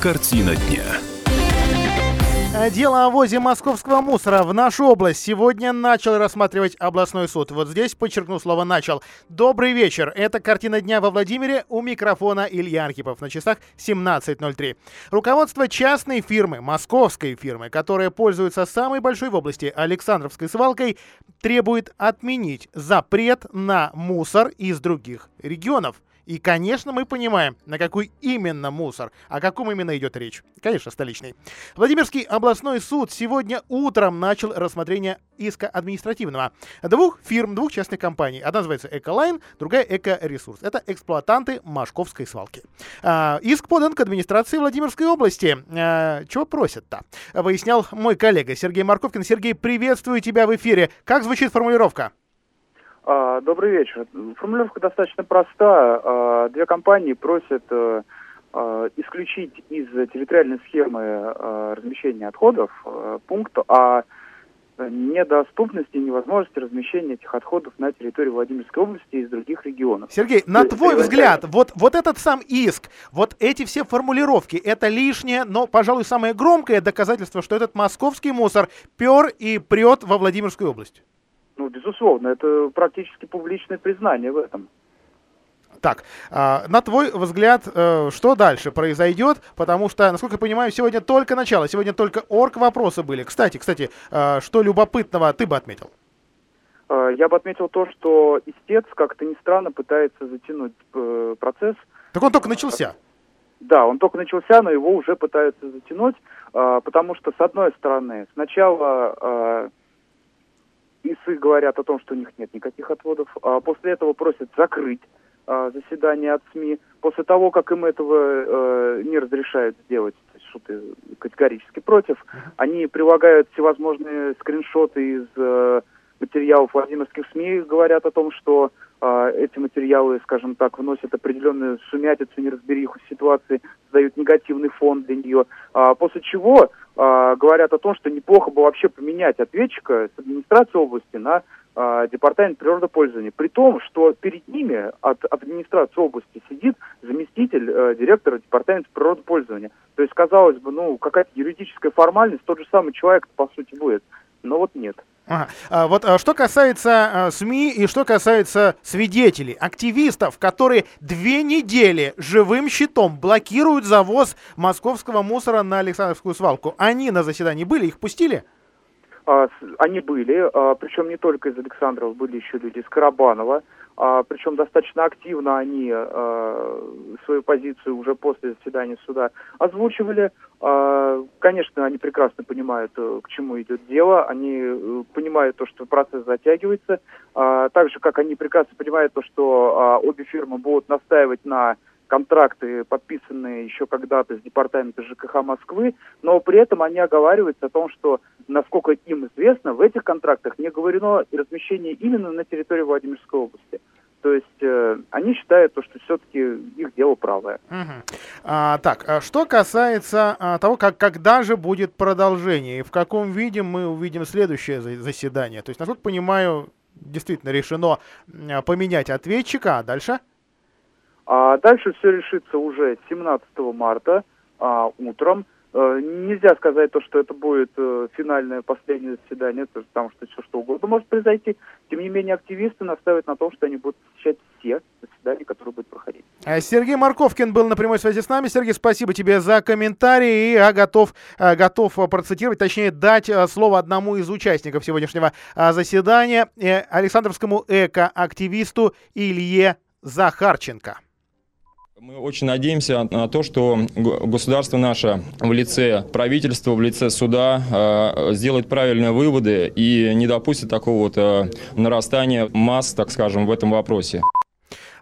Картина дня. Дело о возе московского мусора в нашу область сегодня начал рассматривать областной суд. Вот здесь подчеркну слово «начал». Добрый вечер. Это «Картина дня» во Владимире. У микрофона Илья Архипов. На часах 17.03. Руководство частной фирмы, московской фирмы, которая пользуется самой большой в области Александровской свалкой, требует отменить запрет на мусор из других регионов. И, конечно, мы понимаем, на какой именно мусор, о каком именно идет речь. Конечно, столичный. Владимирский областной суд сегодня утром начал рассмотрение иска административного. Двух фирм, двух частных компаний. Одна называется Эколайн, другая Экоресурс. Это эксплуатанты Машковской свалки. А, иск подан к администрации Владимирской области. А, чего просят-то? Выяснял мой коллега Сергей Марковкин. Сергей, приветствую тебя в эфире. Как звучит формулировка? А, добрый вечер. Формулировка достаточно проста. А, две компании просят э, а, исключить из территориальной схемы размещения отходов э, пункт о недоступности и невозможности размещения этих отходов на территории Владимирской области и из других регионов. Сергей, на То твой взгляд, вот, вот этот сам иск, вот эти все формулировки, это лишнее, но, пожалуй, самое громкое доказательство, что этот московский мусор пер и прет во Владимирскую область. Ну, безусловно, это практически публичное признание в этом. Так, э, на твой взгляд, э, что дальше произойдет? Потому что, насколько я понимаю, сегодня только начало, сегодня только орг вопросы были. Кстати, кстати, э, что любопытного ты бы отметил? Я бы отметил то, что истец, как-то ни странно, пытается затянуть э, процесс. Так он только начался. Да, он только начался, но его уже пытаются затянуть, э, потому что, с одной стороны, сначала э, ИСы говорят о том, что у них нет никаких отводов. А после этого просят закрыть а, заседание от СМИ. После того, как им этого э, не разрешают сделать, то есть шуты категорически против, они прилагают всевозможные скриншоты из э, материалов владимирских СМИ, говорят о том, что э, эти материалы, скажем так, вносят определенную сумятицу, неразбериху ситуации, создают негативный фон для нее. А, после чего э, говорят о том, что неплохо бы вообще поменять ответчика с администрации области на э, департамент природопользования. При том, что перед ними от администрации области сидит заместитель э, директора департамента природопользования. То есть, казалось бы, ну, какая-то юридическая формальность, тот же самый человек, по сути, будет. Но вот нет. Ага. А, вот а, что касается а, СМИ и что касается свидетелей, активистов, которые две недели живым щитом блокируют завоз московского мусора на Александровскую свалку. Они на заседании были, их пустили? А, они были, а, причем не только из Александрова, были еще люди из Карабанова. А, причем достаточно активно они а, свою позицию уже после заседания суда озвучивали. А, конечно, они прекрасно понимают, э, к чему идет дело, они э, понимают то, что процесс затягивается, а, так же, как они прекрасно понимают то, что обе фирмы будут настаивать на контракты, подписанные еще когда-то с департамента ЖКХ Москвы, но при этом они оговариваются о том, что, насколько им известно, в этих контрактах не говорено размещение именно на территории Владимирской области. То есть э, они считают, то, что все-таки их дело правое. Угу. А, так, а что касается а, того, как, когда же будет продолжение и в каком виде мы увидим следующее заседание. То есть, насколько понимаю, действительно решено поменять ответчика, а дальше? А дальше все решится уже 17 марта а, утром. А, нельзя сказать то, что это будет а, финальное последнее заседание, потому что все что угодно может произойти. Тем не менее, активисты настаивают на том, что они будут посещать все заседания, которые будут проходить. А Сергей Марковкин был на прямой связи с нами. Сергей, спасибо тебе за комментарий. Я готов, готов процитировать, точнее, дать слово одному из участников сегодняшнего заседания, э, Александровскому эко-активисту Илье Захарченко. Мы очень надеемся на то, что государство наше в лице правительства, в лице суда э, сделает правильные выводы и не допустит такого вот э, нарастания масс, так скажем, в этом вопросе.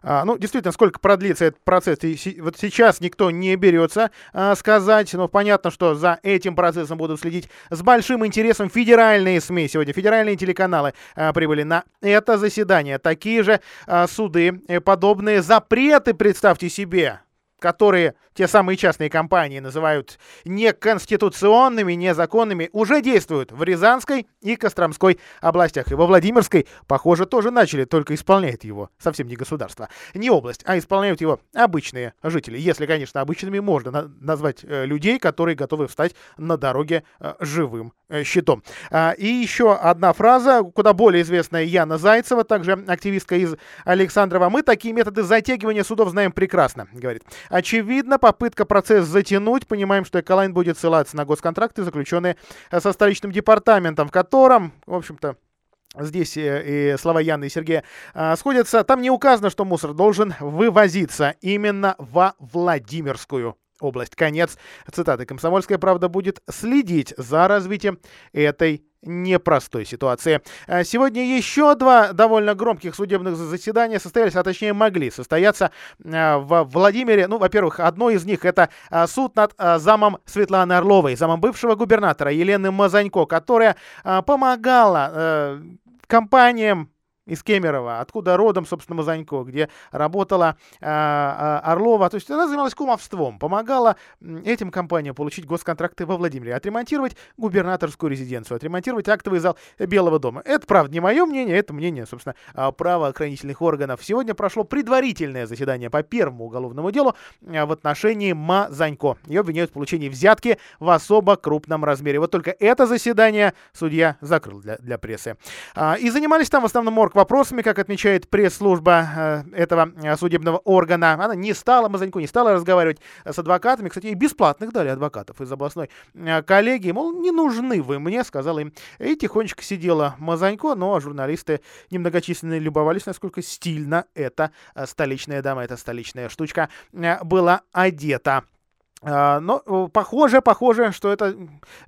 А, ну, действительно, сколько продлится этот процесс, вот сейчас никто не берется а, сказать, но понятно, что за этим процессом будут следить с большим интересом федеральные СМИ. Сегодня федеральные телеканалы а, прибыли на это заседание. Такие же суды, э, подобные запреты, представьте себе, которые те самые частные компании называют неконституционными, незаконными, уже действуют в Рязанской и Костромской областях. И во Владимирской, похоже, тоже начали, только исполняет его совсем не государство, не область, а исполняют его обычные жители. Если, конечно, обычными можно на назвать э, людей, которые готовы встать на дороге э, живым щитом. А, и еще одна фраза, куда более известная Яна Зайцева, также активистка из Александрова. Мы такие методы затягивания судов знаем прекрасно, говорит. Очевидно, попытка процесс затянуть. Понимаем, что Эколайн будет ссылаться на госконтракты, заключенные со столичным департаментом, в котором, в общем-то, Здесь и слова Яны и Сергея сходятся. Там не указано, что мусор должен вывозиться именно во Владимирскую область. Конец цитаты. Комсомольская правда будет следить за развитием этой непростой ситуации. А сегодня еще два довольно громких судебных заседания состоялись, а точнее могли состояться а, в Владимире. Ну, во-первых, одно из них это а, суд над замом Светланы Орловой, замом бывшего губернатора Елены Мазанько, которая помогала э, компаниям из Кемерово, откуда родом, собственно, Мазанько, где работала э, Орлова. То есть она занималась кумовством, помогала этим компаниям получить госконтракты во Владимире, отремонтировать губернаторскую резиденцию, отремонтировать актовый зал Белого дома. Это, правда, не мое мнение, это мнение, собственно, правоохранительных органов. Сегодня прошло предварительное заседание по первому уголовному делу в отношении Мазанько. Ее обвиняют в получении взятки в особо крупном размере. Вот только это заседание судья закрыл для, для прессы. И занимались там в основном орг вопросами, как отмечает пресс-служба э, этого э, судебного органа. Она не стала, Мазанько не стала разговаривать с адвокатами. Кстати, и бесплатных дали адвокатов из областной э, коллегии. Мол, не нужны вы мне, сказала им. И тихонечко сидела Мазанько, но журналисты немногочисленные любовались, насколько стильно эта столичная дама, эта столичная штучка была одета. Но похоже, похоже, что это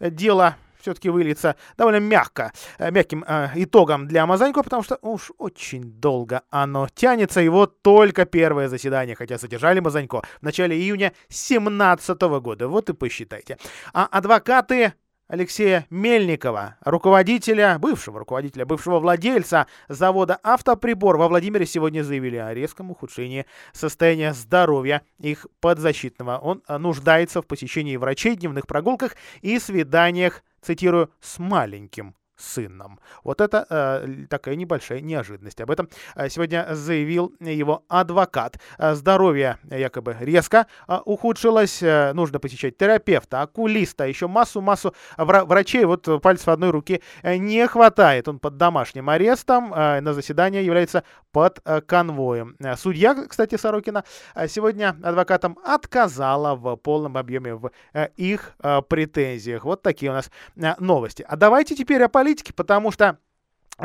дело все-таки выльется довольно мягко, э, мягким э, итогом для Мазанько, потому что уж очень долго оно тянется. Вот только первое заседание, хотя содержали Мазанько в начале июня 2017 года. Вот и посчитайте. А адвокаты Алексея Мельникова, руководителя, бывшего руководителя, бывшего владельца завода «Автоприбор» во Владимире сегодня заявили о резком ухудшении состояния здоровья их подзащитного. Он нуждается в посещении врачей, дневных прогулках и свиданиях, цитирую, с маленьким сыном. Вот это э, такая небольшая неожиданность. Об этом э, сегодня заявил его адвокат. Э, здоровье якобы резко э, ухудшилось. Нужно посещать терапевта, окулиста, еще массу-массу вра- врачей. Вот пальцев одной руки э, не хватает. Он под домашним арестом. На заседание является под конвоем. Судья, кстати, Сорокина, сегодня адвокатам отказала в полном объеме в их претензиях. Вот такие у нас новости. А давайте теперь о политике политики, потому что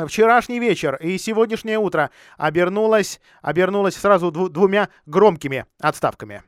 вчерашний вечер и сегодняшнее утро обернулось, обернулось сразу дву двумя громкими отставками.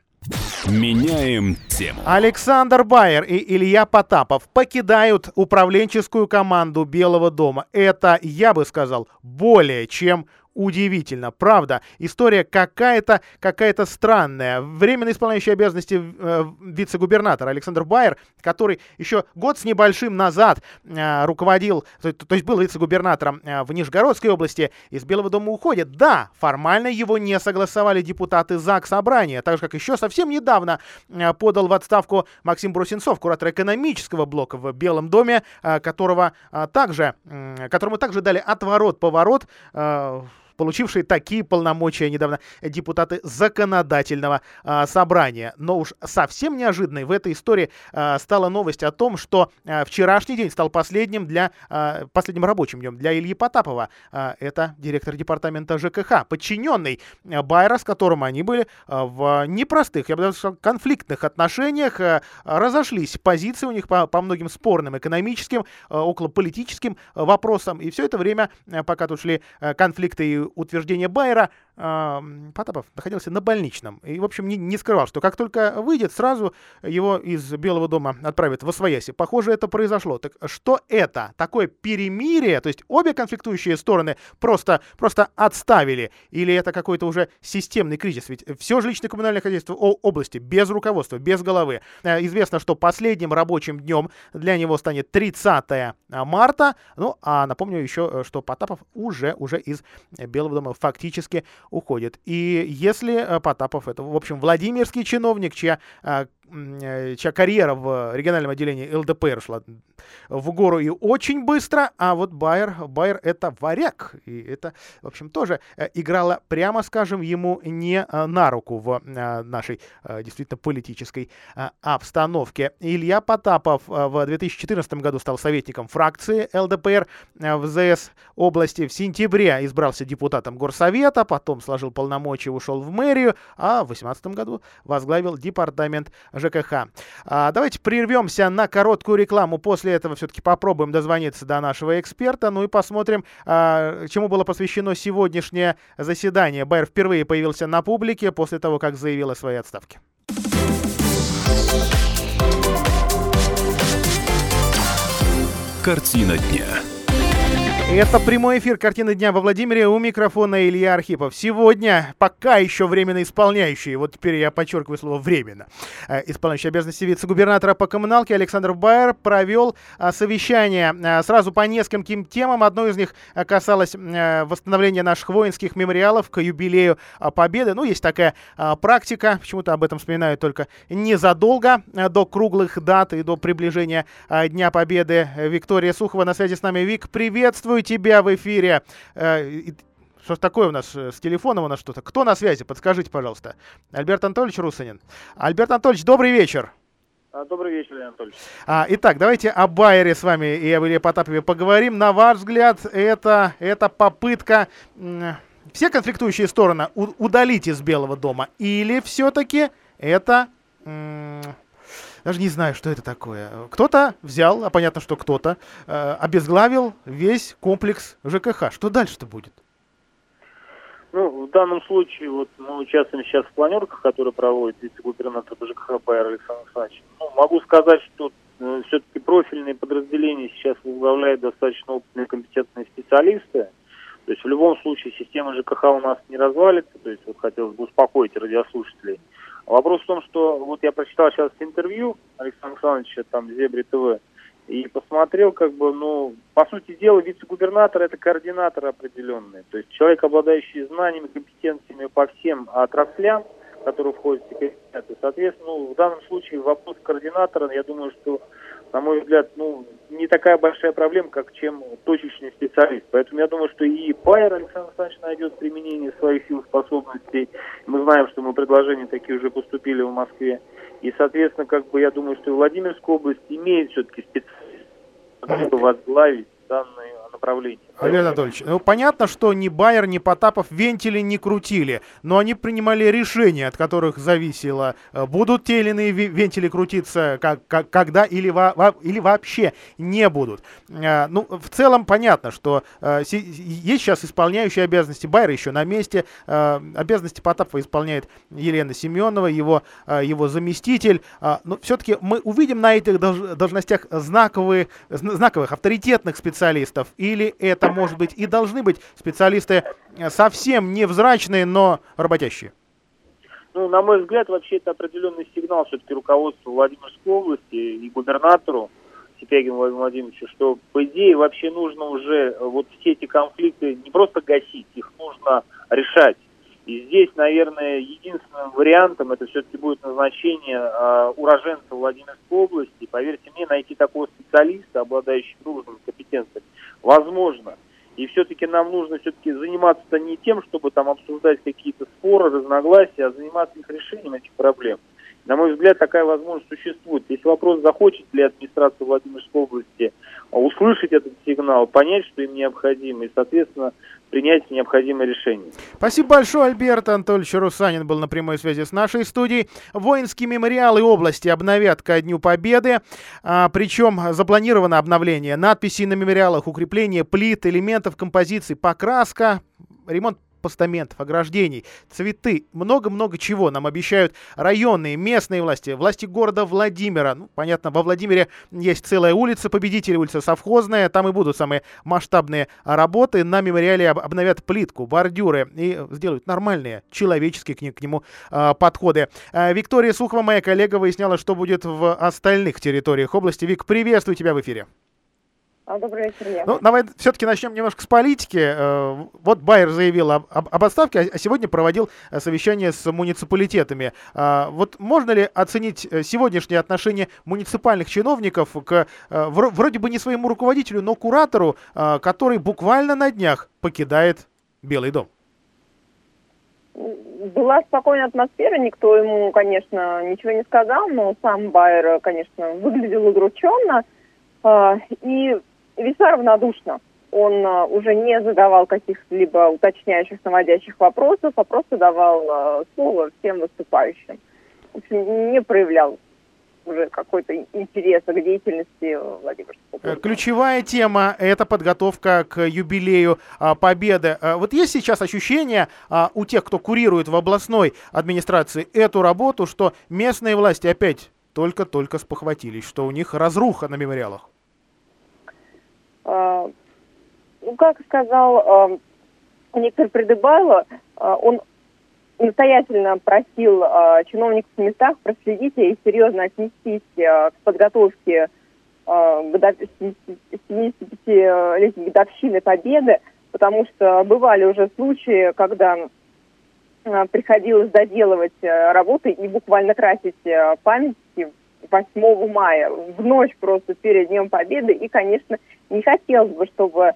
Меняем тему. Александр Байер и Илья Потапов покидают управленческую команду Белого дома. Это, я бы сказал, более чем удивительно. Правда, история какая-то какая-то странная. Временно исполняющий обязанности э, вице-губернатора Александр Байер, который еще год с небольшим назад э, руководил, то, то есть был вице-губернатором э, в Нижегородской области, из Белого дома уходит. Да, формально его не согласовали депутаты ЗАГС Собрания, так же, как еще совсем недавно э, подал в отставку Максим Брусенцов, куратор экономического блока в Белом доме, э, которого э, также, э, которому также дали отворот-поворот э, получившие такие полномочия недавно депутаты законодательного а, собрания. Но уж совсем неожиданной в этой истории а, стала новость о том, что а, вчерашний день стал последним для а, последним рабочим днем для Ильи Потапова. А, это директор департамента ЖКХ, подчиненный а, Байера, с которым они были а, в непростых, я бы даже сказал, конфликтных отношениях, а, разошлись позиции у них по, по многим спорным экономическим, а, околополитическим вопросам. И все это время, пока тут шли конфликты и утверждения Байера, Потапов находился на больничном. И, в общем, не, не скрывал, что как только выйдет, сразу его из Белого дома отправят в Освояси. Похоже, это произошло. Так что это? Такое перемирие? То есть обе конфликтующие стороны просто, просто отставили? Или это какой-то уже системный кризис? Ведь все жилищное коммунальное хозяйство области без руководства, без головы. Э, известно, что последним рабочим днем для него станет 30 марта. Ну, а напомню еще, что Потапов уже, уже из Белого дома фактически уходит. И если Потапов, это, в общем, Владимирский чиновник, чья Э, чья карьера в региональном отделении ЛДПР шла в гору и очень быстро, а вот Байер, Байер это варяг, и это, в общем, тоже э, играло, прямо скажем, ему не э, на руку в нашей действительно политической обстановке. Илья Потапов в 2014 году стал советником фракции ЛДПР в ЗС области. В сентябре избрался депутатом горсовета, потом сложил полномочия, ушел в мэрию, а в 2018 году возглавил департамент ЖКХ. А, давайте прервемся на короткую рекламу. После этого все-таки попробуем дозвониться до нашего эксперта. Ну и посмотрим, а, чему было посвящено сегодняшнее заседание. Байер впервые появился на публике после того, как заявил о своей отставке. Картина дня. Это прямой эфир «Картины дня» во Владимире. У микрофона Илья Архипов. Сегодня пока еще временно исполняющий, вот теперь я подчеркиваю слово «временно», э, исполняющий обязанности вице-губернатора по коммуналке Александр Байер провел а, совещание а, сразу по нескольким темам. Одно из них касалось восстановления наших воинских мемориалов к юбилею Победы. Ну, есть такая практика, почему-то об этом вспоминают только незадолго до круглых дат и до приближения Дня Победы. Виктория Сухова на связи с нами. Вик, приветствую Приветствую тебя в эфире. Э, что такое у нас э, с телефоном у нас что-то? Кто на связи? Подскажите, пожалуйста. Альберт Анатольевич Русанин. Альберт Анатольевич, добрый вечер. А, добрый вечер, Леонид Анатольевич. А, итак, давайте о Байере с вами и об Илье Потапове поговорим. На ваш взгляд, это, это попытка все конфликтующие стороны удалить из Белого дома? Или все-таки это даже не знаю, что это такое. Кто-то взял, а понятно, что кто-то, э, обезглавил весь комплекс ЖКХ. Что дальше-то будет? Ну, в данном случае вот мы участвуем сейчас в планерках, которые проводит вице-губернатор ЖКХ Пайер Александр Александрович. Ну, могу сказать, что э, все-таки профильные подразделения сейчас возглавляют достаточно опытные компетентные специалисты. То есть в любом случае система ЖКХ у нас не развалится. То есть вот хотелось бы успокоить радиослушателей. Вопрос в том, что вот я прочитал сейчас интервью Александра Александровича, там, Зебри ТВ, и посмотрел, как бы, ну, по сути дела, вице-губернатор это координатор определенный. То есть человек, обладающий знаниями, компетенциями по всем отраслям, которые входят в секретариат. Соответственно, ну, в данном случае вопрос координатора, я думаю, что на мой взгляд, ну, не такая большая проблема, как чем точечный специалист. Поэтому я думаю, что и Пайер Александр Александрович найдет применение своих сил, способностей. Мы знаем, что мы предложения такие уже поступили в Москве. И, соответственно, как бы я думаю, что и Владимирская область имеет все-таки специалист, который возглавить данную направлении. Олег Анатольевич, ну понятно, что ни Байер, ни Потапов вентили не крутили, но они принимали решения, от которых зависело, э, будут те или иные вентили крутиться, как, как, когда или, во, во, или вообще не будут. А, ну, в целом понятно, что си, есть сейчас исполняющие обязанности. Байера еще на месте, обязанности Потапова исполняет Елена Семенова, его, его заместитель, но все-таки мы увидим на этих должностях знаковые, знаковых авторитетных специалистов, или это может быть и должны быть специалисты э, совсем невзрачные, но работящие? Ну, на мой взгляд, вообще это определенный сигнал все-таки руководству Владимирской области и губернатору Сипягину Владимиру Владимировичу, что, по идее, вообще нужно уже э, вот все эти конфликты не просто гасить, их нужно решать. И здесь, наверное, единственным вариантом это все-таки будет назначение э, уроженца Владимирской области. Поверьте мне, найти такого специалиста, обладающего нужными компетенциями, возможно. И все-таки нам нужно все-таки заниматься не тем, чтобы там обсуждать какие-то споры, разногласия, а заниматься их решением этих проблем. На мой взгляд, такая возможность существует. Если вопрос, захочет ли администрация Владимирской области услышать этот сигнал, понять, что им необходимо, и, соответственно, принять необходимое решение. Спасибо большое, Альберт Анатольевич Русанин был на прямой связи с нашей студией. Воинские мемориалы области обновят ко Дню Победы, а, причем запланировано обновление надписей на мемориалах, укрепление плит, элементов композиции, покраска, ремонт постаментов, ограждений, цветы, много-много чего нам обещают районные, местные власти, власти города Владимира. Ну, понятно, во Владимире есть целая улица, победитель улица совхозная, там и будут самые масштабные работы. На мемориале обновят плитку, бордюры и сделают нормальные человеческие к, к нему э, подходы. Э, Виктория Сухова, моя коллега, выясняла, что будет в остальных территориях области. Вик, приветствую тебя в эфире. А, добрый вечер, Лев. Ну, давай все-таки начнем немножко с политики. Э, вот Байер заявил об, об, об отставке, а сегодня проводил э, совещание с муниципалитетами. А, вот можно ли оценить э, сегодняшнее отношение муниципальных чиновников к вроде бы не своему руководителю, но куратору, который буквально на днях покидает Белый дом? Была спокойная атмосфера, никто ему, конечно, ничего не сказал, но сам Байер, конечно, выглядел удрученно. И весьма равнодушно. Он а, уже не задавал каких-либо уточняющих, наводящих вопросов, а просто давал а, слово всем выступающим. В общем, не проявлял уже какой-то интереса к деятельности Владимирского э, Ключевая тема – это подготовка к юбилею а, Победы. А, вот есть сейчас ощущение а, у тех, кто курирует в областной администрации эту работу, что местные власти опять только-только спохватились, что у них разруха на мемориалах? А, ну, как сказал а, Никтор Придыбайло, а, он настоятельно просил чиновников в местах проследить и серьезно отнестись к подготовке 75-летней годовщины Победы, потому что бывали уже случаи, когда приходилось доделывать работы и буквально красить памятники 8 мая, в ночь просто перед Днем Победы. И, конечно, не хотелось бы, чтобы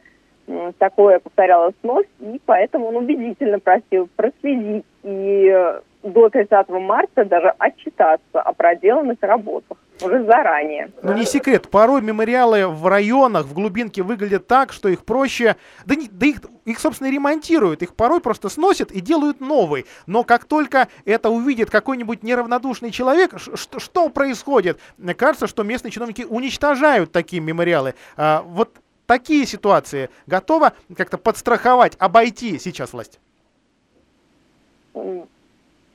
такое повторялось вновь, и поэтому он убедительно просил проследить и э, до 30 марта даже отчитаться о проделанных работах уже заранее. Ну не секрет, порой мемориалы в районах, в глубинке выглядят так, что их проще, да, не, да их, их, собственно, ремонтируют, их порой просто сносят и делают новый. Но как только это увидит какой-нибудь неравнодушный человек, что, что происходит? Мне кажется, что местные чиновники уничтожают такие мемориалы. А, вот такие ситуации готова как-то подстраховать, обойти сейчас власть?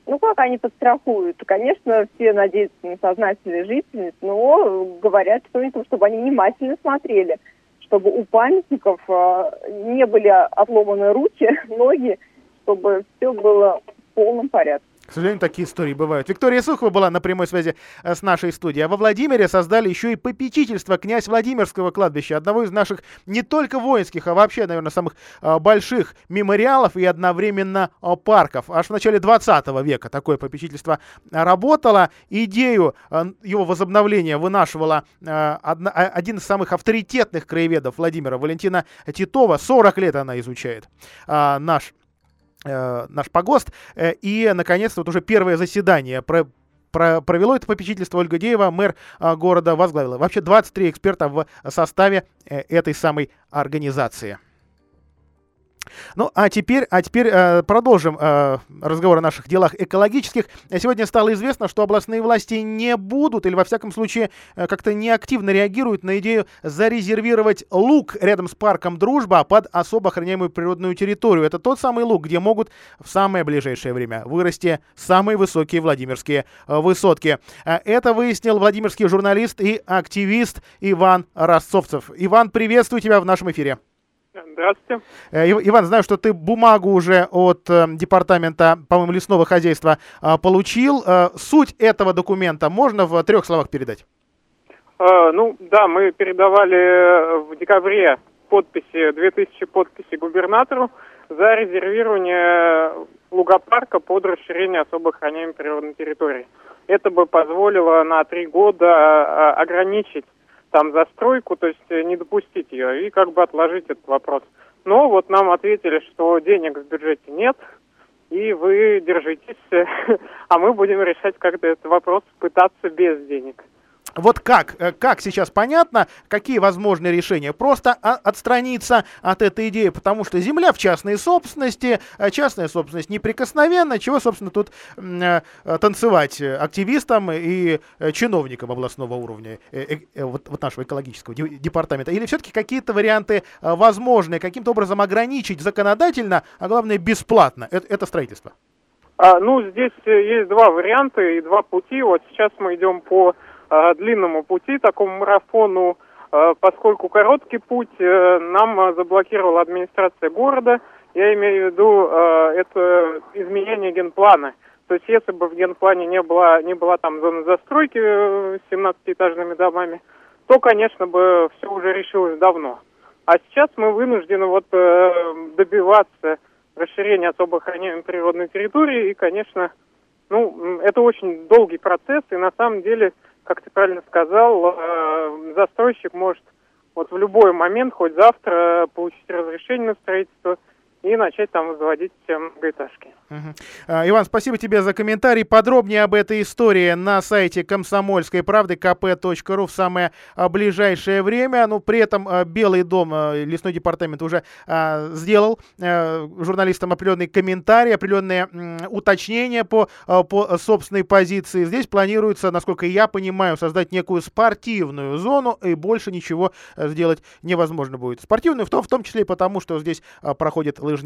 Ну, как они подстрахуют? Конечно, все надеются на сознательную жительность, но говорят, они, чтобы они внимательно смотрели, чтобы у памятников э, не были отломаны руки, ноги, чтобы все было в полном порядке. К сожалению, такие истории бывают. Виктория Сухова была на прямой связи э, с нашей студией. А во Владимире создали еще и попечительство князь Владимирского кладбища, одного из наших не только воинских, а вообще, наверное, самых э, больших мемориалов и одновременно э, парков. Аж в начале 20 века такое попечительство работало. Идею его возобновления вынашивала один из самых авторитетных краеведов Владимира, Валентина Титова. 40 лет она изучает наш наш погост. Э, и, наконец-то, вот уже первое заседание про провело это попечительство Ольга Деева, мэр а, города, возглавила. Вообще 23 эксперта в составе э, этой самой организации. Ну, а теперь, а теперь э, продолжим э, разговор о наших делах экологических. Сегодня стало известно, что областные власти не будут, или во всяком случае э, как-то неактивно реагируют на идею зарезервировать луг рядом с парком Дружба под особо охраняемую природную территорию. Это тот самый луг, где могут в самое ближайшее время вырасти самые высокие Владимирские э, высотки. Э, это выяснил владимирский журналист и активист Иван Ростцовцев. Иван, приветствую тебя в нашем эфире. Здравствуйте. Э, Иван, знаю, что ты бумагу уже от э, департамента, по-моему, лесного хозяйства э, получил. Э, суть этого документа можно в трех словах передать? Ну, да, мы передавали в декабре подписи, 2000 подписей губернатору за резервирование лугопарка под расширение особо охраняемой природной территории. Это бы позволило на три года ограничить там застройку, то есть э, не допустить ее и как бы отложить этот вопрос. Но вот нам ответили, что денег в бюджете нет, и вы держитесь, а мы будем решать как-то этот вопрос, пытаться без денег. Вот как, э, как сейчас понятно, какие возможные решения? Просто отстраниться от этой идеи, потому что земля в частной собственности, э, частная собственность неприкосновенна, чего, собственно, тут э, танцевать активистам и чиновникам областного уровня, вот, нашего экологического департамента? Или все-таки какие-то варианты возможны, каким-то образом ограничить законодательно, а главное бесплатно это, строительство? А, ну, здесь есть два варианта и два пути. Вот сейчас мы идем по длинному пути, такому марафону, э, поскольку короткий путь э, нам заблокировала администрация города. Я имею в виду это изменение генплана. То есть если бы в генплане не было, не была там зона застройки с 17-этажными домами, то, конечно, бы все уже решилось давно. А сейчас мы вынуждены вот э, добиваться расширения особо охраняемой природной территории. И, конечно, ну, это очень долгий процесс. И на самом деле, как ты правильно сказал, э, застройщик может вот в любой момент, хоть завтра, получить разрешение на строительство – и начать там возводить многоэтажки. Угу. Иван, спасибо тебе за комментарий. Подробнее об этой истории на сайте комсомольской правды kp.ru в самое а, ближайшее время. Ну, при этом а, Белый дом, лесной департамент уже а, сделал а, журналистам определенные комментарии, определенные уточнения по, а, по собственной позиции. Здесь планируется, насколько я понимаю, создать некую спортивную зону, и больше ничего сделать невозможно будет. Спортивную в том, в том числе и потому, что здесь а, проходит лыжня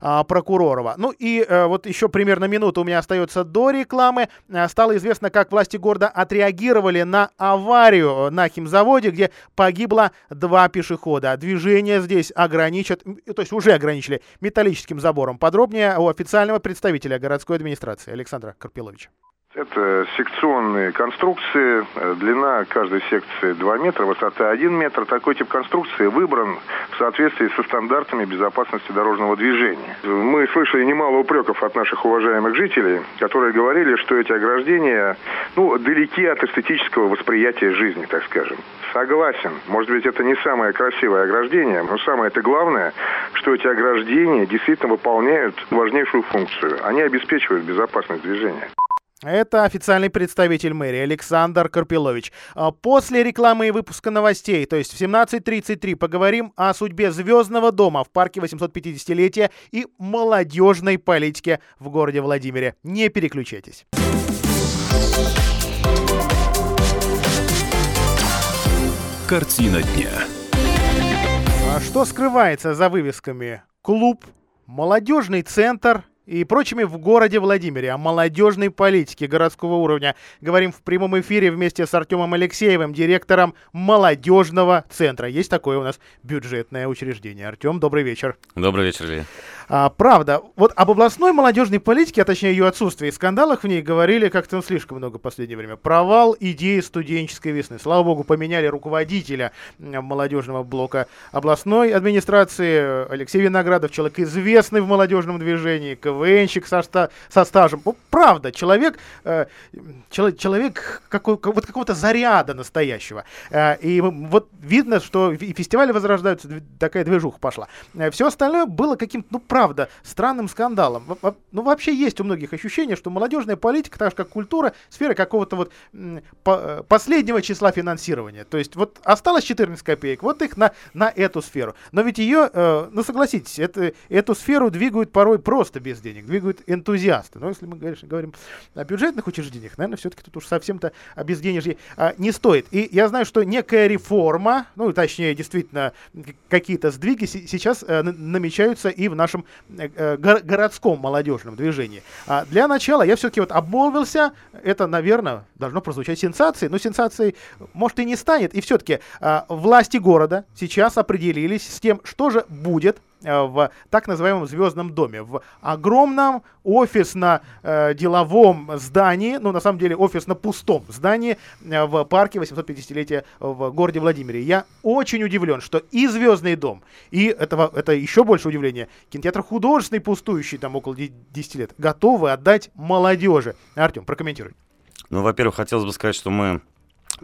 а, Прокуророва. Ну и а, вот еще примерно минута у меня остается до рекламы. А, стало известно, как власти города отреагировали на аварию на химзаводе, где погибло два пешехода. Движение здесь ограничат, то есть уже ограничили металлическим забором. Подробнее у официального представителя городской администрации Александра Карпиловича. Это секционные конструкции. Длина каждой секции 2 метра, высота 1 метр. Такой тип конструкции выбран в соответствии со стандартами безопасности дорожного движения. Мы слышали немало упреков от наших уважаемых жителей, которые говорили, что эти ограждения ну, далеки от эстетического восприятия жизни, так скажем. Согласен. Может быть, это не самое красивое ограждение, но самое это главное, что эти ограждения действительно выполняют важнейшую функцию. Они обеспечивают безопасность движения. Это официальный представитель мэрии Александр Карпилович. А после рекламы и выпуска новостей, то есть в 17.33, поговорим о судьбе Звездного дома в парке 850-летия и молодежной политике в городе Владимире. Не переключайтесь. Картина дня. А что скрывается за вывесками? Клуб, молодежный центр и прочими в городе Владимире о молодежной политике городского уровня. Говорим в прямом эфире вместе с Артемом Алексеевым, директором молодежного центра. Есть такое у нас бюджетное учреждение. Артем, добрый вечер. Добрый вечер, Илья. А, правда, вот об областной молодежной политике, а точнее ее отсутствии и скандалах в ней говорили как-то слишком много в последнее время. Провал идеи студенческой весны. Слава богу, поменяли руководителя молодежного блока областной администрации. Алексей Виноградов, человек известный в молодежном движении, КВНщик со, ста со стажем. Правда, человек, э, человек, человек какой, вот какого-то заряда настоящего. Э, и вот видно, что и фестивали возрождаются, такая движуха пошла. Э, все остальное было каким-то, ну, правда, странным скандалом. Ну, вообще есть у многих ощущение, что молодежная политика, так же как культура, сфера какого-то вот по последнего числа финансирования. То есть вот осталось 14 копеек, вот их на, на эту сферу. Но ведь ее, э, ну согласитесь, это, эту сферу двигают порой просто без денег, двигают энтузиасты. Но если мы конечно, говорим о бюджетных учреждениях, наверное, все-таки тут уж совсем-то о безденежье а, не стоит. И я знаю, что некая реформа, ну точнее действительно какие-то сдвиги сейчас э, намечаются и в нашем Э, э, городском молодежном движении. А для начала я все-таки вот обмолвился, это, наверное, должно прозвучать сенсацией, но сенсацией, может, и не станет. И все-таки а, власти города сейчас определились с тем, что же будет в так называемом звездном доме, в огромном офисно-деловом здании, ну, на самом деле, офисно-пустом здании э, в парке 850-летия в городе Владимире. Я очень удивлен, что и Звездный дом, и этого, это еще больше удивление, кинотеатр художественный, пустующий там около 10 лет, готовы отдать молодежи. Артем, прокомментируй. Ну, во-первых, хотелось бы сказать, что мы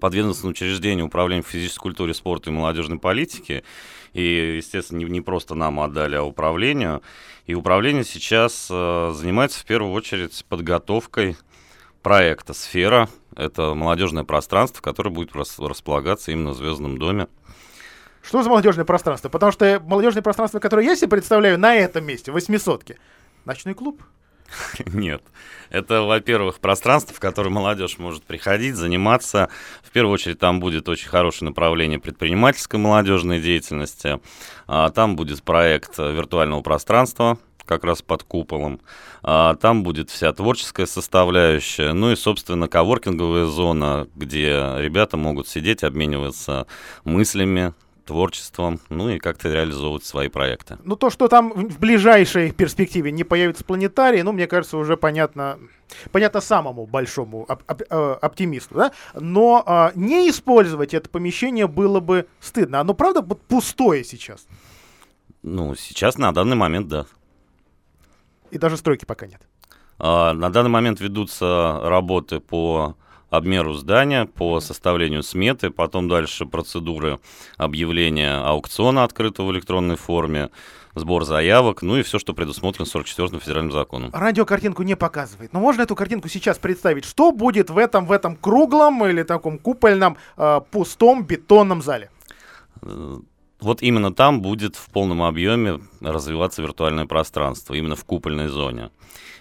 подведомственное учреждение управления физической культуры, спорта и молодежной политики. И, естественно, не, не просто нам отдали, а управлению. И управление сейчас э, занимается в первую очередь подготовкой проекта «Сфера». Это молодежное пространство, которое будет располагаться именно в Звездном доме. Что за молодежное пространство? Потому что молодежное пространство, которое я себе представляю на этом месте, восьмисотке, ночной клуб. Нет. Это, во-первых, пространство, в которое молодежь может приходить, заниматься. В первую очередь там будет очень хорошее направление предпринимательской молодежной деятельности. А, там будет проект виртуального пространства, как раз под куполом. А, там будет вся творческая составляющая, ну и, собственно, коворкинговая зона, где ребята могут сидеть, обмениваться мыслями, творчеством, ну и как-то реализовывать свои проекты. Ну то, что там в ближайшей перспективе не появится планетарий, ну мне кажется, уже понятно понятно, самому большому оп- оп- э, оптимисту, да, но а, не использовать это помещение было бы стыдно. Оно, правда, пустое сейчас? Ну, сейчас на данный момент, да. И даже стройки пока нет. А, На данный момент ведутся работы по обмеру здания, по составлению сметы, потом дальше процедуры объявления аукциона открытого в электронной форме, сбор заявок, ну и все, что предусмотрено 44-м федеральным законом. Радио картинку не показывает. Но можно эту картинку сейчас представить? Что будет в этом, в этом круглом или таком купольном э, пустом бетонном зале? Э, Вот именно там будет в полном объеме развиваться виртуальное пространство, именно в купольной зоне.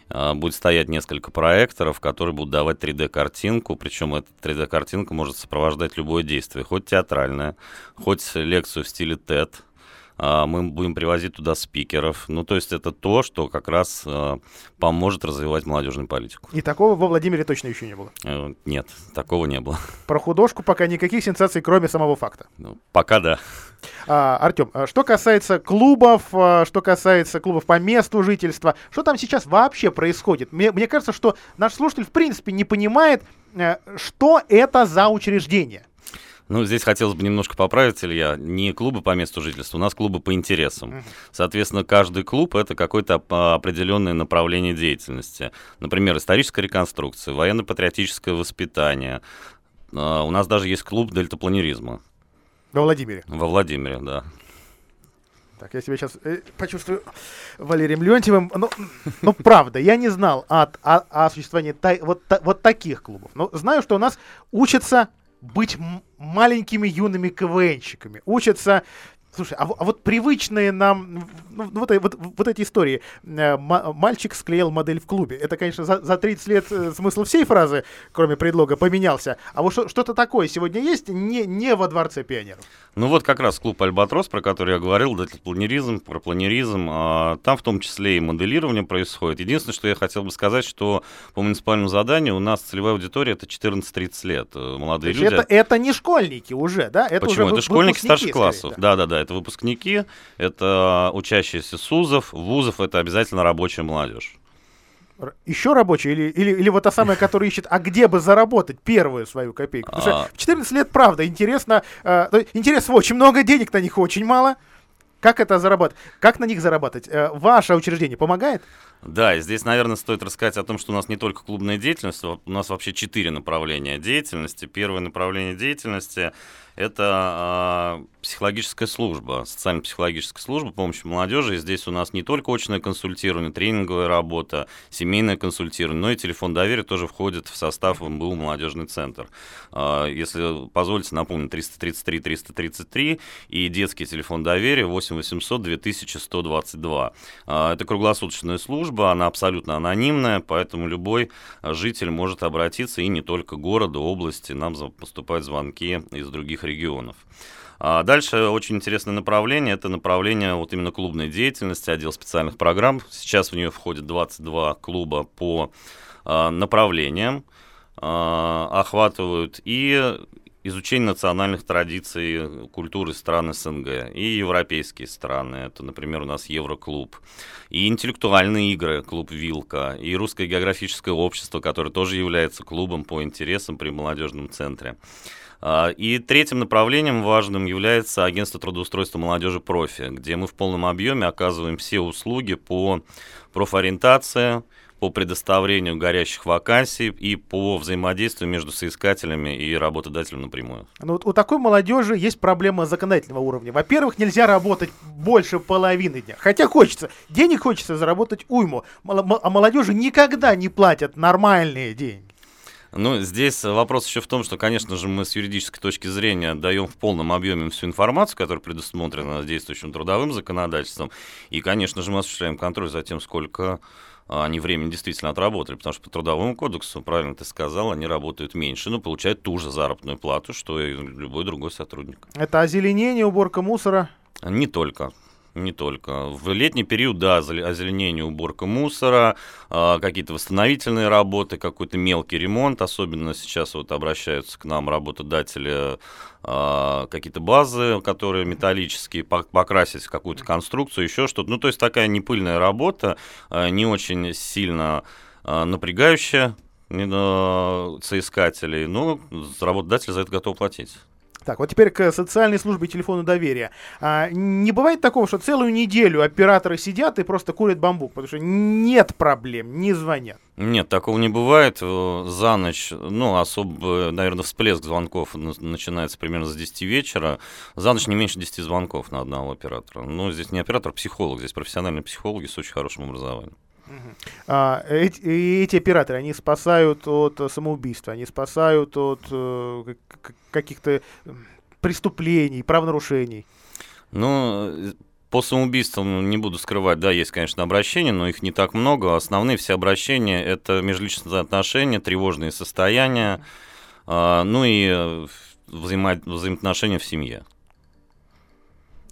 А, Будет стоять несколько проекторов, которые будут давать 3D-картинку, причем эта 3D-картинка может сопровождать любое действие, хоть театральное, хоть лекцию в стиле TED. А, Мы будем привозить туда спикеров. Ну, то есть это то, что как раз а, поможет развивать молодежную политику. И такого во Владимире точно еще не было. Э, Нет, такого не было. Про художку пока никаких сенсаций, кроме самого факта. Ну, Пока да. А, Артем, а что касается клубов, что касается клубов по месту жительства, что там сейчас вообще происходит? Мне, мне кажется, что наш слушатель в принципе не понимает, э, что это за учреждение. Ну, здесь хотелось бы немножко поправить, Илья. Не клубы по месту жительства, у нас клубы по интересам. Соответственно, каждый клуб — это какое-то оп- определенное направление деятельности. Например, историческая реконструкция, военно-патриотическое воспитание. А, У нас даже есть клуб дельтапланеризма Во Владимире. во Владимире, да. Так, я себя сейчас почувствую Валерием Леонтьевым. Ну, ну, правда, я не знал от, о, о существовании та- вот, та- вот таких клубов. Но знаю, что у нас учатся быть маленькими юными КВНщиками. Учатся... Слушай, а, а вот привычные нам ну, ну, вот, э- вот, вот эти истории. Э, ма- Мальчик склеил модель в клубе. Это, конечно, за, за 30 лет э, смысл всей фразы, кроме предлога, поменялся. А вот что- что-то такое сегодня есть не, не во Дворце пионеров. Ну вот как раз клуб «Альбатрос», про который я говорил, дельтапланеризм, про планеризм, а, там в том числе и моделирование происходит. Единственное, что я хотел бы сказать, что по муниципальному заданию у нас целевая аудитория это 14-30 лет. Молодые люди. это, это не школьники уже, да? Это Почему? уже Это школьники старших классов. да. Это выпускники, это учащиеся СУЗов, вузов, это обязательно рабочая молодежь. Еще рабочие или, или, или вот та самая, которая ищет, а где бы заработать первую свою копейку? Потому А. что в 14 лет, правда, интересно, э, интересно очень много, денег на них очень мало. Как это зарабатывать? Как на них зарабатывать? Э, ваше учреждение помогает? Да, и здесь, наверное, стоит рассказать о том, что у нас не только клубная деятельность, у нас вообще четыре направления деятельности. Первое направление деятельности – это а, психологическая служба, социально-психологическая служба помощи молодежи. И здесь у нас не только очное консультирование, тренинговая работа, семейное консультирование, но и телефон доверия тоже входит в состав МБУ «Молодежный центр». А, Если позволите, напомню, 333 333 и детский телефон доверия 8 800 2122. А, Это круглосуточная служба, она абсолютно анонимная, поэтому любой житель может обратиться, и не только города, области, нам поступают звонки из других регионов. А Дальше очень интересное направление, это направление вот именно клубной деятельности, отдел специальных программ. Сейчас в нее входит 22 клуба по а, направлениям, а, охватывают и изучение национальных традиций, культуры стран СНГ, и европейские страны, это, например, у нас Евроклуб, и интеллектуальные игры, клуб «Вилка», и Русское географическое общество, которое тоже является клубом по интересам при молодежном центре. А, И третьим направлением важным является агентство трудоустройства молодежи «Профи», где мы в полном объеме оказываем все услуги по профориентации, по предоставлению горящих вакансий и по взаимодействию между соискателями и работодателем напрямую. Ну, вот у такой молодежи есть проблема законодательного уровня. Во-первых, нельзя работать больше половины дня. Хотя хочется. Денег хочется заработать уйму. А молодежи никогда не платят нормальные деньги. Ну, здесь вопрос еще в том, что, конечно же, мы с юридической точки зрения даем в полном объеме всю информацию, которая предусмотрена действующим трудовым законодательством. И, конечно же, мы осуществляем контроль за тем, сколько они времени действительно отработали, потому что по трудовому кодексу, правильно ты сказал, они работают меньше, но получают ту же заработную плату, что и любой другой сотрудник. Это озеленение, уборка мусора. Не только. Не только. В летний период, да, озеле- озеленение, уборка мусора, а, какие-то восстановительные работы, какой-то мелкий ремонт. Особенно сейчас вот обращаются к нам работодатели, а, какие-то базы, которые металлические, пок- покрасить какую-то конструкцию, еще что-то. Ну, то есть такая непыльная работа, а, не очень сильно напрягающая э, соискателей, но работодатель за это готов платить. Так, вот теперь к социальной службе телефону доверия. А, не бывает такого, что целую неделю операторы сидят и просто курят бамбук, потому что нет проблем, не звонят. Нет, такого не бывает. Э, за ночь, ну, особо, наверное, всплеск звонков начинается примерно с 10 вечера. За ночь не меньше 10 звонков на одного оператора. Ну, здесь не оператор, а психолог. Здесь профессиональные психологи с очень хорошим образованием. А, эти, эти операторы, они спасают от самоубийства, они спасают от э, каких-то преступлений, правонарушений. Ну, по самоубийствам не буду скрывать, да, есть, конечно, обращения, но их не так много. Основные все обращения – это межличностные отношения, тревожные состояния, э, ну и э, взаимо- взаимоотношения в семье.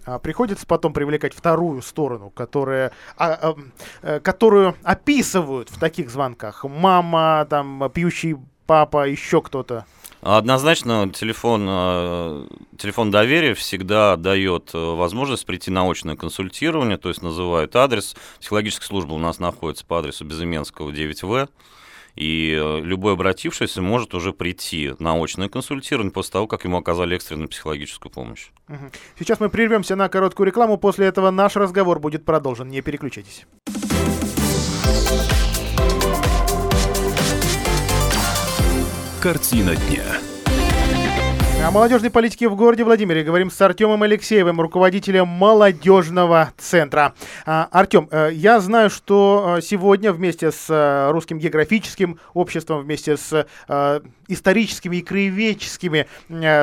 А, приходится потом привлекать вторую сторону, которая, а, а, которую описывают в таких звонках. Мама, там, пьющий папа, еще кто-то. Однозначно телефон, э, телефон доверия всегда дает э, возможность прийти на очное консультирование, то есть называют адрес. Психологическая служба у нас находится по адресу Безыменского 9В. И любой обратившийся может уже прийти на очное консультирование после того, как ему оказали экстренную психологическую помощь. Сейчас мы прервемся на короткую рекламу. После этого наш разговор будет продолжен. Не переключайтесь. Картина дня. О молодежной политике в городе Владимире говорим с Артемом Алексеевым, руководителем молодежного центра. А, Артем, э, я знаю, что э, сегодня вместе с э, Русским географическим обществом, вместе с историческими и краеведческими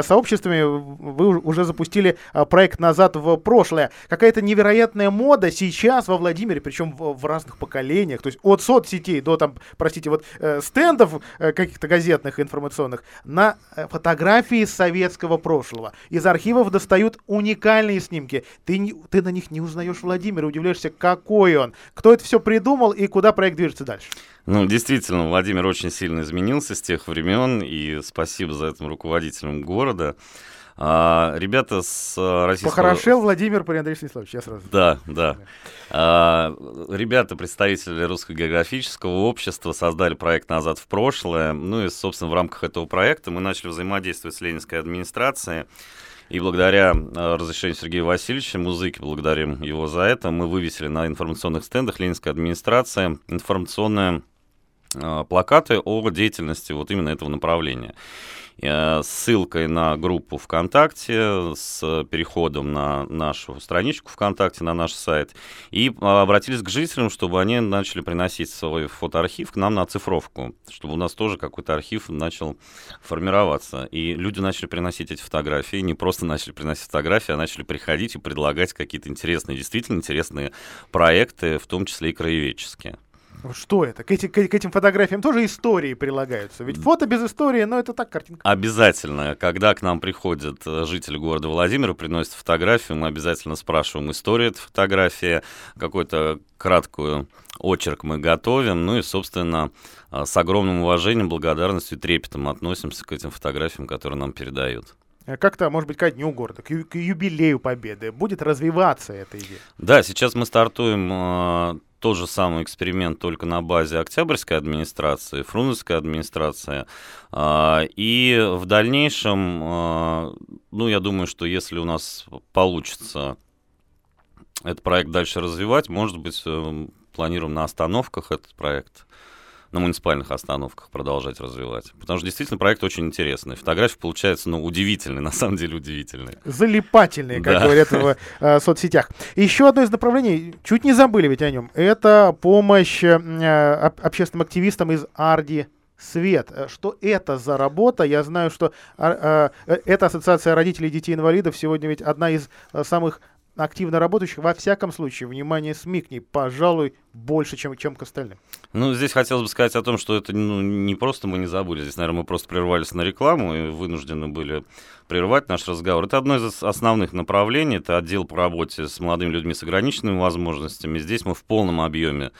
сообществами вы уже запустили проект «Назад в прошлое». Какая-то невероятная мода сейчас во Владимире, причем в, разных поколениях, то есть от соцсетей до, там, простите, вот стендов каких-то газетных, информационных, на фотографии с советского прошлого. Из архивов достают уникальные снимки. Ты, ты на них не узнаешь Владимира, удивляешься, какой он. Кто это все придумал и куда проект движется дальше? Ну, действительно, Владимир очень сильно изменился с тех времен, и спасибо за это руководителям города. А, ребята с а, российского... Похорошел Владимир Полиандрей Станиславович, я сразу. Да, да. А, ребята, представители Русского географического общества, создали проект «Назад в прошлое». Ну и, собственно, в рамках этого проекта мы начали взаимодействовать с Ленинской администрацией. И благодаря а, разрешению Сергея Васильевича, музыки, благодарим его за это, мы вывесили на информационных стендах Ленинской администрации информационные а, плакаты о деятельности вот именно этого направления. Э, ссылкой на группу ВКонтакте, с переходом на нашу страничку ВКонтакте, на наш сайт, и обратились к жителям, чтобы они начали приносить свой фотоархив к нам на оцифровку, чтобы у нас тоже какой-то архив начал формироваться. И люди начали приносить эти фотографии, не просто начали приносить фотографии, а начали приходить и предлагать какие-то интересные, действительно интересные проекты, в том числе и краеведческие. Что это? К, эти, к, к этим фотографиям тоже истории прилагаются. Ведь фото без истории, но это так, картинка. Обязательно. Когда к нам приходят э, жители города Владимира, приносят фотографию, мы обязательно спрашиваем историю этой фотографии, какую-то краткую очерк мы готовим, ну и, собственно, э, с огромным уважением, благодарностью и трепетом относимся к этим фотографиям, которые нам передают. Э, как-то, может быть, ко дню города, к, ю- к юбилею Победы будет развиваться эта идея? Да, сейчас мы стартуем тот же самый эксперимент только на базе Октябрьской администрации, Фрунзенской администрации. А, и в дальнейшем, а, ну, я думаю, что если у нас получится этот проект дальше развивать, может быть, э, планируем на остановках этот проект на муниципальных остановках продолжать развивать. Потому что действительно проект очень интересный. Фотографии получаются, ну, удивительные, на самом деле удивительные. Залипательные, как да. говорят в э, соцсетях. Еще одно из направлений, чуть не забыли ведь о нем, это помощь э, общественным активистам из Арди Свет, э, что это за работа? Я знаю, что э, э, эта ассоциация родителей детей-инвалидов сегодня ведь одна из э, самых активно работающих, во всяком случае, внимание СМИ к ней, пожалуй, больше, чем, чем к остальным. Ну, здесь хотелось бы сказать о том, что это ну, не просто мы не забыли, здесь, наверное, мы просто прервались на рекламу и вынуждены были прервать наш разговор. Это одно из основных направлений, это отдел по работе с молодыми людьми с ограниченными возможностями. Здесь мы в полном объеме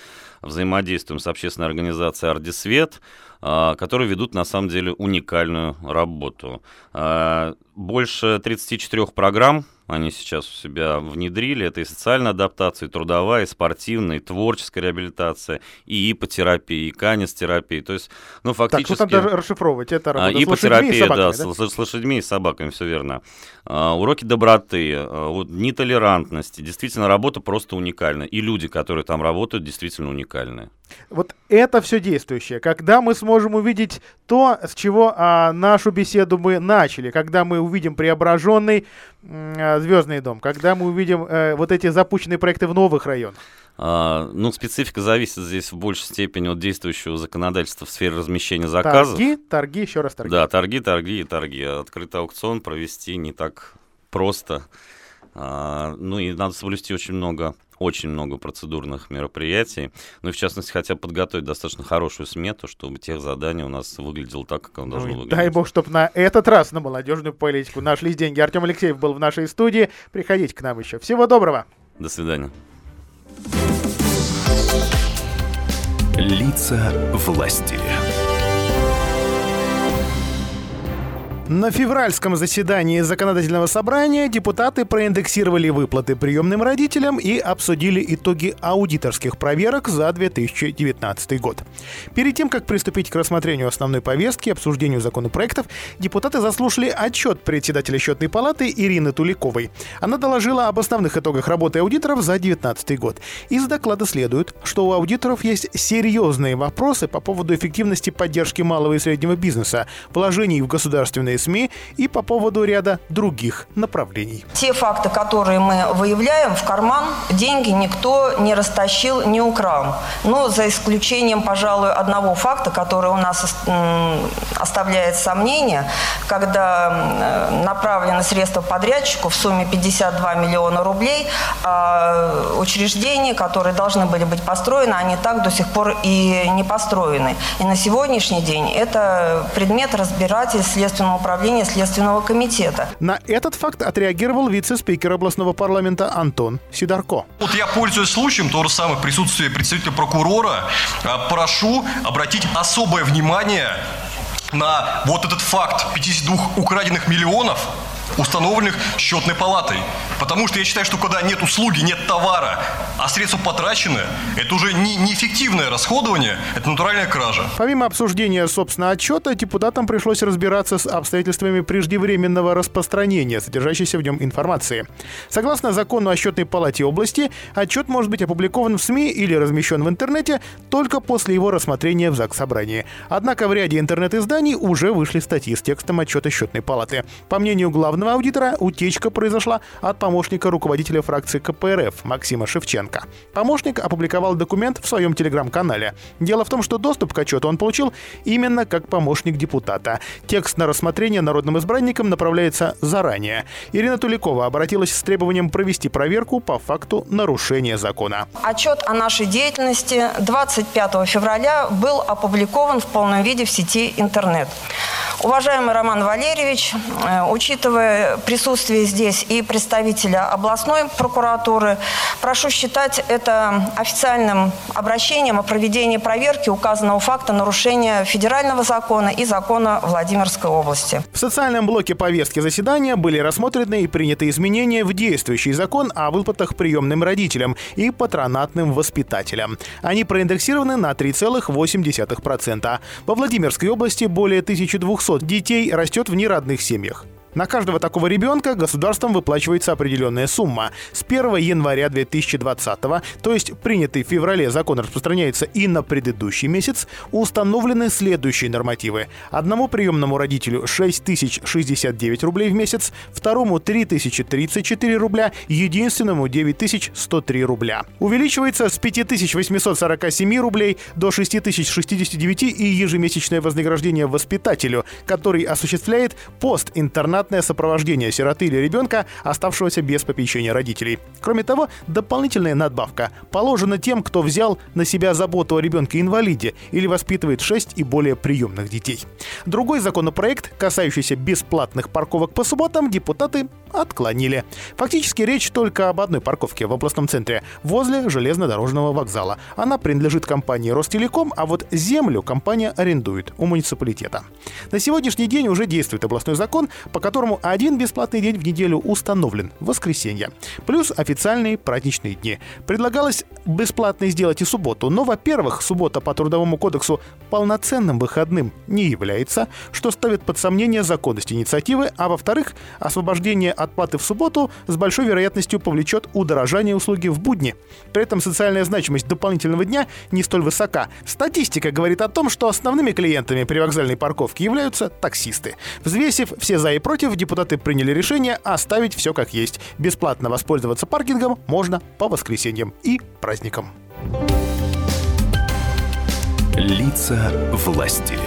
взаимодействуем с общественной организацией «Ардисвет», а, которые ведут, на самом деле, уникальную работу. А, больше 34 программ они сейчас у себя внедрили. Это и социальная адаптация, и трудовая, и спортивная, и творческая реабилитация, и ипотерапия, и канистерапия. То есть, ну, фактически... Так, что там расшифровывать? Это а, работа ипотерапия, с лошадьми и собаками, да, да? С, с лошадьми и собаками, все верно. А, уроки доброты, а, нетолерантности. Действительно, работа просто уникальна. И люди, которые там работают, действительно уникальны. Вот это все действующее. Когда мы сможем увидеть то, с чего а, нашу беседу мы начали, когда мы увидим преображенный м, Звездный дом, когда мы увидим э, вот эти запущенные проекты в новых районах. А, ну, специфика зависит здесь в большей степени от действующего законодательства в сфере размещения заказов. Торги, торги, еще раз торги. Да, торги, торги и торги. Открытый аукцион провести не так просто. А, ну и надо соблюсти очень много очень много процедурных мероприятий, ну и в частности хотя бы подготовить достаточно хорошую смету, чтобы тех задания у нас выглядело так, как оно должно Ну и выглядеть. дай бог, чтобы на этот раз на молодежную политику нашлись деньги. Артем Алексеев был в нашей студии. Приходите к нам еще. Всего доброго. До свидания. Лица власти. На февральском заседании законодательного собрания депутаты проиндексировали выплаты приемным родителям и обсудили итоги аудиторских проверок за 2019 год. Перед тем, как приступить к рассмотрению основной повестки обсуждению законопроектов, депутаты заслушали отчет председателя счетной палаты Ирины Туликовой. Она доложила об основных итогах работы аудиторов за 2019 год. Из доклада следует, что у аудиторов есть серьезные вопросы по поводу эффективности поддержки малого и среднего бизнеса, вложений в государственные СМИ и по поводу ряда других направлений. Те факты, которые мы выявляем, в карман деньги никто не растащил, не украл. Но за исключением, пожалуй, одного факта, который у нас оставляет сомнения, когда м, направлены средства подрядчику в сумме 52 миллиона рублей, а учреждения, которые должны были быть построены, они так до сих пор и не построены. И на сегодняшний день это предмет разбирательств Следственного управления Следственного комитета. На этот факт отреагировал вице-спикер областного парламента Антон Сидорко. Вот я, пользуясь случаем, то же самое присутствие представителя прокурора, а, прошу обратить особое внимание на вот этот факт 52 украденных миллионов, установленных счетной палатой. Потому что я считаю, что когда нет услуги, нет товара, а средства потрачены, это уже не неэффективное расходование, это натуральная кража. Помимо обсуждения, собственно, отчета, депутатам пришлось разбираться с обстоятельствами преждевременного распространения содержащейся в нем информации. Согласно закону о счетной палате области, отчет может быть опубликован в СМИ или размещен в интернете только после его рассмотрения в ЗАГС Собрании. Однако в ряде интернет-изданий уже вышли статьи с текстом отчета счетной палаты. По мнению главного аудитора, утечка произошла от помощника руководителя фракции КПРФ Максима Шевченко. Помощник опубликовал документ в своем телеграм-канале. Дело в том, что доступ к отчету он получил именно как помощник депутата. Текст на рассмотрение народным избранникам направляется заранее. Ирина Туликова обратилась с требованием провести проверку по факту нарушения закона. Отчет о нашей деятельности 25 февраля был опубликован в полном виде в сети интернет. Уважаемый Роман Валерьевич, э, учитывая присутствие здесь и представителя областной прокуратуры, прошу считать это официальным обращением о проведении проверки указанного факта нарушения федерального закона и закона Владимирской области. В социальном блоке повестки заседания были рассмотрены и приняты изменения в действующий закон о выплатах приемным родителям и патронатным воспитателям. Они проиндексированы на 3,8%. Во Владимирской области более 1200 детей растет в нерадных семьях. На каждого такого ребенка государством выплачивается определенная сумма. С 1 января 2020, то есть принятый в феврале закон распространяется и на предыдущий месяц, установлены следующие нормативы. Одному приемному родителю 6069 рублей в месяц, второму 3034 рубля, единственному 9103 рубля. Увеличивается с 5847 рублей до 6069 и ежемесячное вознаграждение воспитателю, который осуществляет пост-интернат интернатное сопровождение сироты или ребенка, оставшегося без попечения родителей. Кроме того, дополнительная надбавка положена тем, кто взял на себя заботу о ребенке-инвалиде или воспитывает 6 и более приемных детей. Другой законопроект, касающийся бесплатных парковок по субботам, депутаты отклонили. Фактически речь только об одной парковке в областном центре, возле железнодорожного вокзала. Она принадлежит компании Ростелеком, а вот землю компания арендует у муниципалитета. На сегодняшний день уже действует областной закон, по которому один бесплатный день в неделю установлен – воскресенье. Плюс официальные праздничные дни. Предлагалось бесплатно сделать и субботу, но, во-первых, суббота по Трудовому кодексу полноценным выходным не является, что ставит под сомнение законность инициативы, а во-вторых, освобождение от платы в субботу с большой вероятностью повлечет удорожание услуги в будни. При этом социальная значимость дополнительного дня не столь высока. Статистика говорит о том, что основными клиентами при вокзальной парковке являются таксисты. Взвесив все за и против, депутаты приняли решение оставить все как есть. Бесплатно воспользоваться паркингом можно по воскресеньям и праздникам. Лица власти.